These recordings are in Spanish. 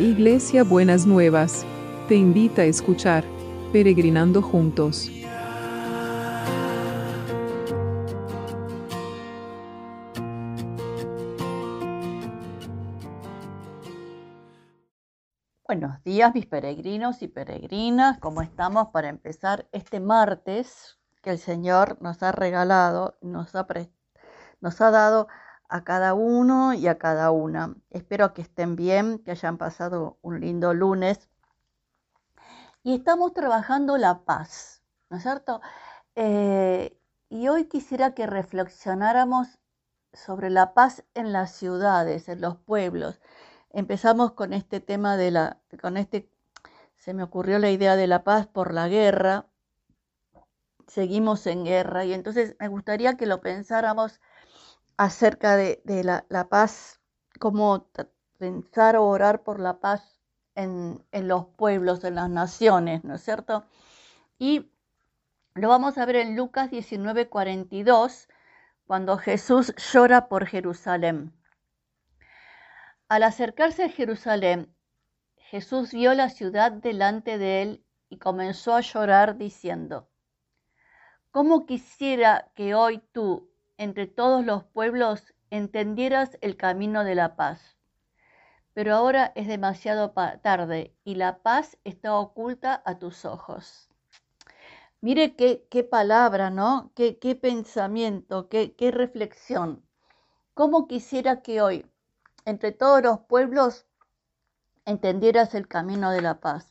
Iglesia Buenas Nuevas, te invita a escuchar Peregrinando Juntos. Buenos días mis peregrinos y peregrinas, ¿cómo estamos para empezar este martes que el Señor nos ha regalado, nos ha, nos ha dado a cada uno y a cada una. Espero que estén bien, que hayan pasado un lindo lunes. Y estamos trabajando la paz, ¿no es cierto? Eh, y hoy quisiera que reflexionáramos sobre la paz en las ciudades, en los pueblos. Empezamos con este tema de la, con este, se me ocurrió la idea de la paz por la guerra. Seguimos en guerra y entonces me gustaría que lo pensáramos acerca de, la, paz, cómo pensar o orar por la paz en, los pueblos, en las naciones, ¿no es cierto? Y lo vamos a ver en Lucas 19, 42, cuando Jesús llora por Jerusalén. Al acercarse a Jerusalén, Jesús vio la ciudad delante de él y comenzó a llorar diciendo, ¿Cómo quisiera que hoy tú, entre todos los pueblos entendieras el camino de la paz. Pero ahora es demasiado tarde y la paz está oculta a tus ojos. Mire qué, palabra, ¿no? Qué, qué pensamiento, qué, qué reflexión. ¿Cómo quisiera que hoy, entre todos los pueblos, entendieras el camino de la paz?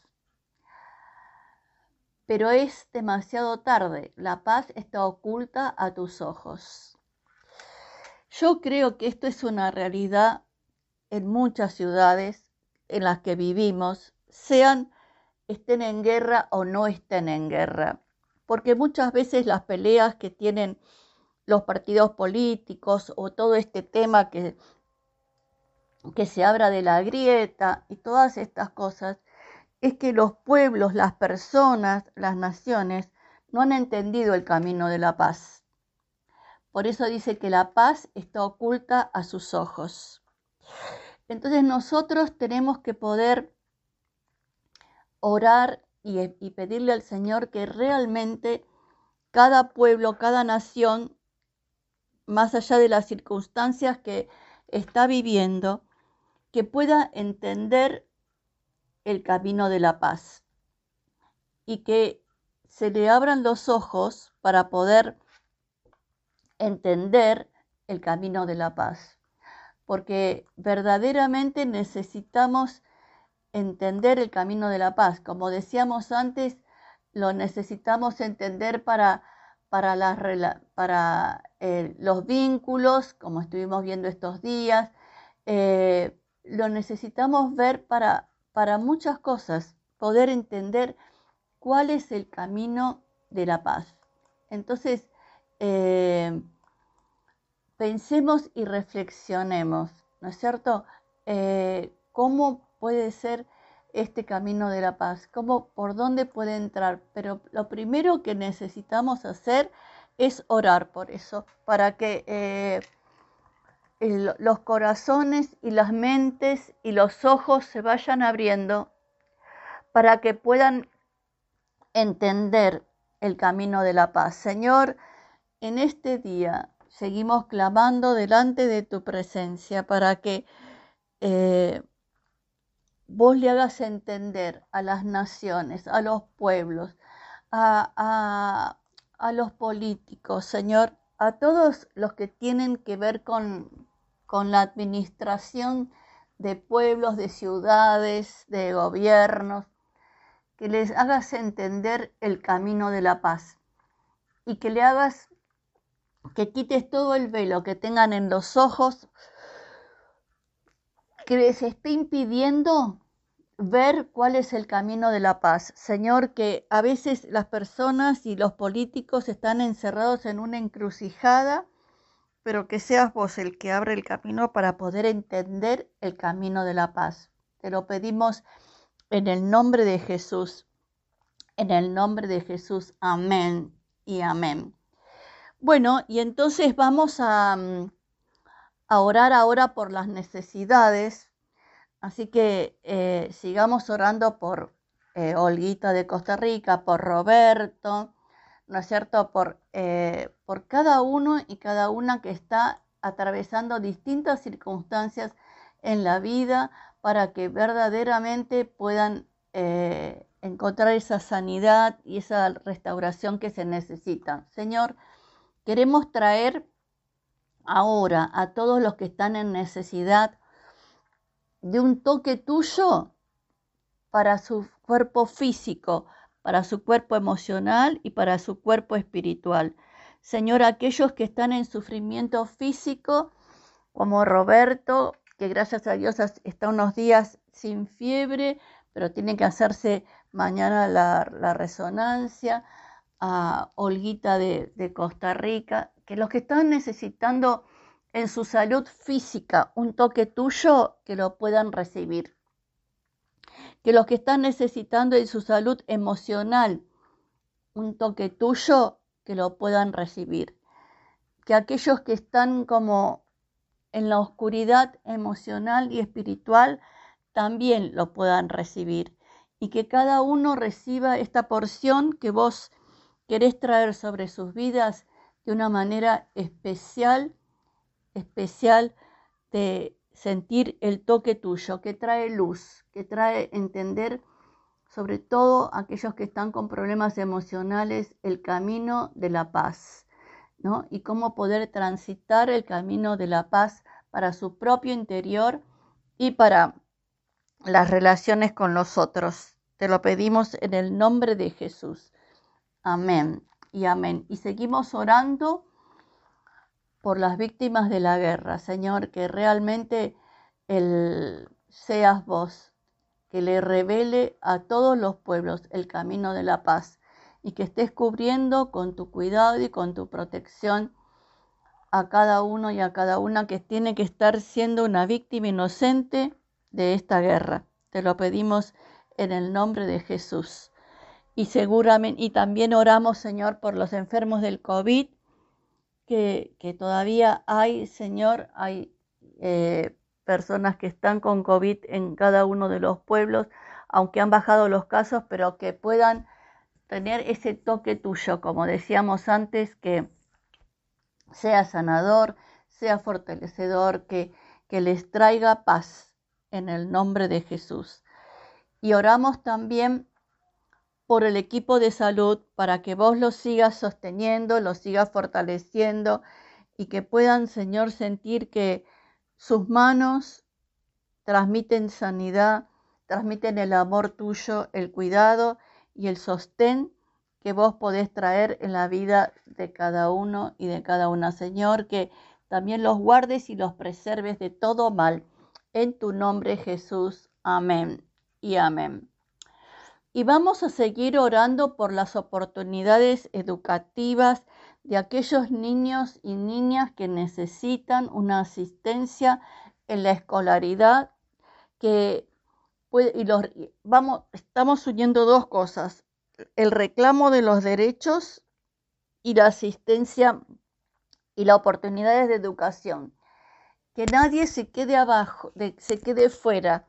Pero es demasiado tarde, la paz está oculta a tus ojos. Yo creo que esto es una realidad en muchas ciudades en las que vivimos, sean estén en guerra o no estén en guerra, porque muchas veces las peleas que tienen los partidos políticos o todo este tema que, que se abra de la grieta y todas estas cosas, es que los pueblos, las personas, las naciones no han entendido el camino de la paz. Por eso dice que la paz está oculta a sus ojos. Entonces nosotros tenemos que poder orar y, pedirle al Señor que realmente cada pueblo, cada nación, más allá de las circunstancias que está viviendo, que pueda entender el camino de la paz y que se le abran los ojos para poder entender el camino de la paz, porque verdaderamente necesitamos entender el camino de la paz. Como decíamos antes, lo necesitamos entender para, para, eh, los vínculos, como estuvimos viendo estos días, eh, lo necesitamos ver para, para muchas cosas, poder entender cuál es el camino de la paz. Entonces, eh, pensemos y reflexionemos, ¿no es cierto? Eh, ¿Cómo puede ser este camino de la paz? ¿Cómo, ¿Por dónde puede entrar? Pero lo primero que necesitamos hacer es orar por eso, para que eh, los corazones y las mentes y los ojos se vayan abriendo para que puedan entender el camino de la paz. Señor, en este día seguimos clamando delante de tu presencia para que eh, vos le hagas entender a las naciones, a los pueblos, a, los políticos, Señor, a todos los que tienen que ver con, con la administración de pueblos, de ciudades, de gobiernos, que les hagas entender el camino de la paz y que le hagas que quites todo el velo que tengan en los ojos que les esté impidiendo ver cuál es el camino de la paz. Señor, que a veces las personas y los políticos están encerrados en una encrucijada, pero que seas vos el que abre el camino para poder entender el camino de la paz. Te lo pedimos en el nombre de Jesús. En el nombre de Jesús. Amén y amén. Bueno, y entonces vamos a, mm, a orar ahora por las necesidades Así que eh, sigamos orando por eh, Olguita de Costa Rica, por Roberto, ¿no es cierto? Por, eh, por cada uno y cada una que está atravesando distintas circunstancias en la vida para que verdaderamente puedan encontrar esa sanidad y esa restauración que se necesita. Señor, queremos traer ahora a todos los que están en necesidad de un toque tuyo para su cuerpo físico, para su cuerpo emocional y para su cuerpo espiritual. Señor, aquellos que están en sufrimiento físico, como Roberto, que gracias a Dios está unos días sin fiebre, pero tiene que hacerse mañana la, resonancia, a Olguita de, de Costa Rica, que los que están necesitando en su salud física un toque tuyo, que lo puedan recibir. Que los que están necesitando en su salud emocional un toque tuyo, que lo puedan recibir. Que aquellos que están como en la oscuridad emocional y espiritual también lo puedan recibir. Y que cada uno reciba esta porción que vos querés traer sobre sus vidas de una manera especial especial de sentir el toque tuyo, que trae luz, que trae entender sobre todo aquellos que están con problemas emocionales, el camino de la paz, ¿no? Y cómo poder transitar el camino de la paz para su propio interior y para las relaciones con los otros. Te lo pedimos en el nombre de Jesús. Amén y amén. Y seguimos orando por las víctimas de la guerra, Señor, que realmente el, seas vos, que le revele a todos los pueblos el camino de la paz y que estés cubriendo con tu cuidado y con tu protección a cada uno y a cada una que tiene que estar siendo una víctima inocente de esta guerra. Te lo pedimos en el nombre de Jesús. Y seguramente, y también oramos, Señor, por los enfermos del COVID que, todavía hay, Señor, hay eh, personas que están con COVID en cada uno de los pueblos, aunque han bajado los casos, pero que puedan tener ese toque tuyo, como decíamos antes, que sea sanador, sea fortalecedor, que, que les traiga paz en el nombre de Jesús. Y oramos también por el equipo de salud para que vos los sigas sosteniendo, los sigas fortaleciendo y que puedan, Señor, sentir que sus manos transmiten sanidad, transmiten el amor tuyo, el cuidado y el sostén que vos podés traer en la vida de cada uno y de cada una. Señor, que también los guardes y los preserves de todo mal. En tu nombre, Jesús. Amén y amén. Y vamos a seguir orando por las oportunidades educativas de aquellos niños y niñas que necesitan una asistencia en la escolaridad que y los, vamos, estamos uniendo dos cosas, el reclamo de los derechos y la asistencia y las oportunidades de educación. Que nadie se quede abajo, se quede fuera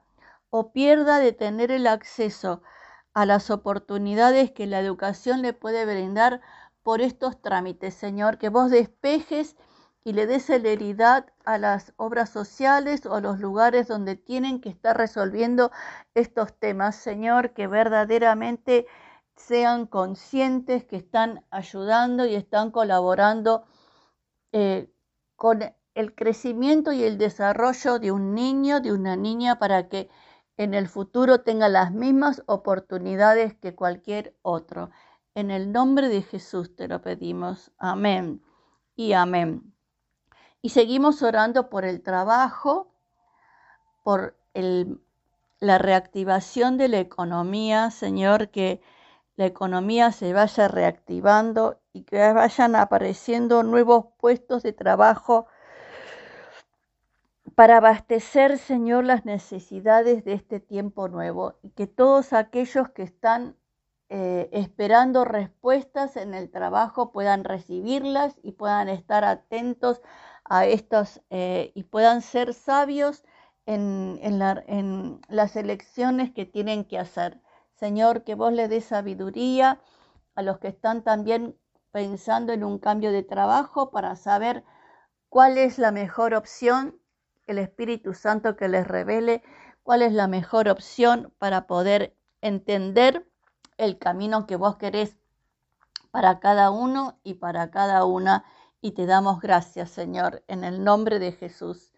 o pierda de tener el acceso a las oportunidades que la educación le puede brindar por estos trámites, Señor, que vos despejes y le des celeridad a las obras sociales o a los lugares donde tienen que estar resolviendo estos temas, Señor, que verdaderamente sean conscientes que están ayudando y están colaborando eh, con el crecimiento y el desarrollo de un niño, de una niña, para que en el futuro tenga las mismas oportunidades que cualquier otro. En el nombre de Jesús te lo pedimos. Amén y amén. Y seguimos orando por el trabajo, por la reactivación de la economía, Señor, que la economía se vaya reactivando y que vayan apareciendo nuevos puestos de trabajo para abastecer, Señor, las necesidades de este tiempo nuevo y que todos aquellos que están eh, esperando respuestas en el trabajo puedan recibirlas y puedan estar atentos a estos eh, y puedan ser sabios en, en las elecciones que tienen que hacer. Señor, que vos le des sabiduría a los que están también pensando en un cambio de trabajo para saber cuál es la mejor opción, el Espíritu Santo que les revele cuál es la mejor opción para poder entender el camino que vos querés para cada uno y para cada una. Y te damos gracias, Señor, en el nombre de Jesús.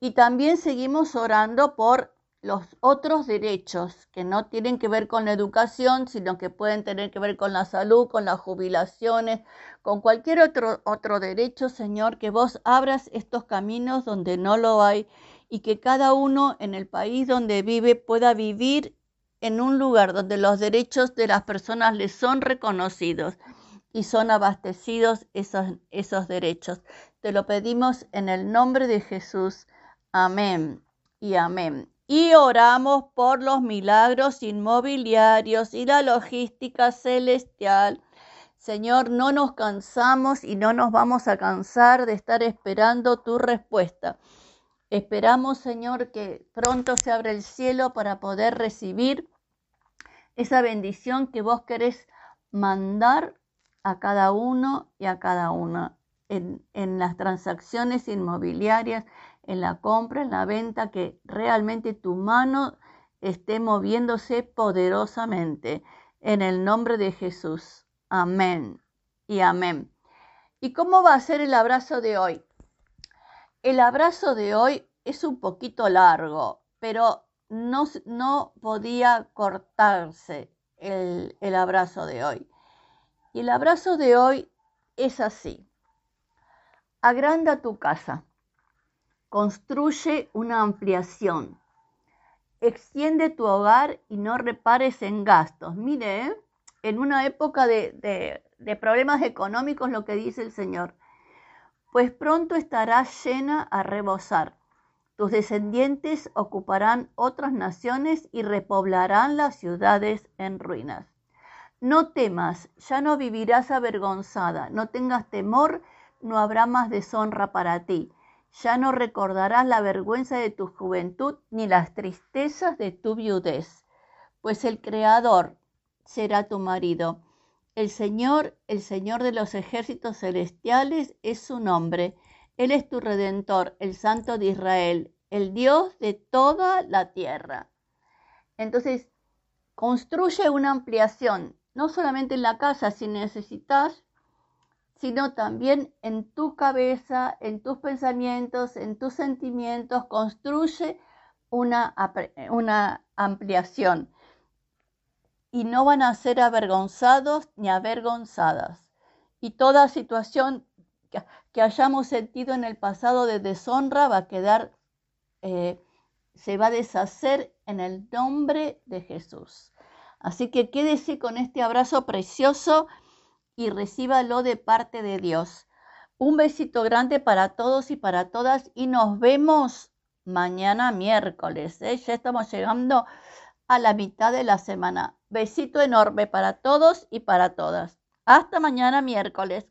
Y también seguimos orando por los otros derechos que no tienen que ver con la educación, sino que pueden tener que ver con la salud, con las jubilaciones, con cualquier otro, otro derecho, Señor, que vos abras estos caminos donde no lo hay y que cada uno en el país donde vive pueda vivir en un lugar donde los derechos de las personas les son reconocidos y son abastecidos esos, esos derechos. Te lo pedimos en el nombre de Jesús. Amén y amén y oramos por los milagros inmobiliarios y la logística celestial. Señor, no nos cansamos y no nos vamos a cansar de estar esperando tu respuesta. Esperamos, Señor, que pronto se abra el cielo para poder recibir esa bendición que vos querés mandar a cada uno y a cada una en, en las transacciones inmobiliarias, en la compra, en la venta, que realmente tu mano esté moviéndose poderosamente. En el nombre de Jesús. Amén y amén. ¿Y cómo va a ser el abrazo de hoy? El abrazo de hoy es un poquito largo, pero no, no podía cortarse el, el abrazo de hoy. Y el abrazo de hoy es así. Agranda tu casa. Construye una ampliación. Extiende tu hogar y no repares en gastos. Mire, ¿eh? en una época de, de problemas económicos lo que dice el Señor. Pues pronto estarás llena a rebosar. Tus descendientes ocuparán otras naciones y repoblarán las ciudades en ruinas. No temas, ya no vivirás avergonzada, no tengas temor, no habrá más deshonra para ti ya no recordarás la vergüenza de tu juventud ni las tristezas de tu viudez, pues el Creador será tu marido. El Señor, el Señor de los ejércitos celestiales, es su nombre. Él es tu redentor, el Santo de Israel, el Dios de toda la tierra. Entonces, construye una ampliación, no solamente en la casa, si necesitas sino también en tu cabeza, en tus pensamientos, en tus sentimientos, construye una, una ampliación. Y no van a ser avergonzados ni avergonzadas. Y toda situación que, hayamos sentido en el pasado de deshonra va a quedar, eh, se va a deshacer en el nombre de Jesús. Así que quédese con este abrazo precioso y recíbalo de parte de Dios. Un besito grande para todos y para todas y nos vemos mañana miércoles. ¿eh? Ya estamos llegando a la mitad de la semana. Besito enorme para todos y para todas. Hasta mañana miércoles.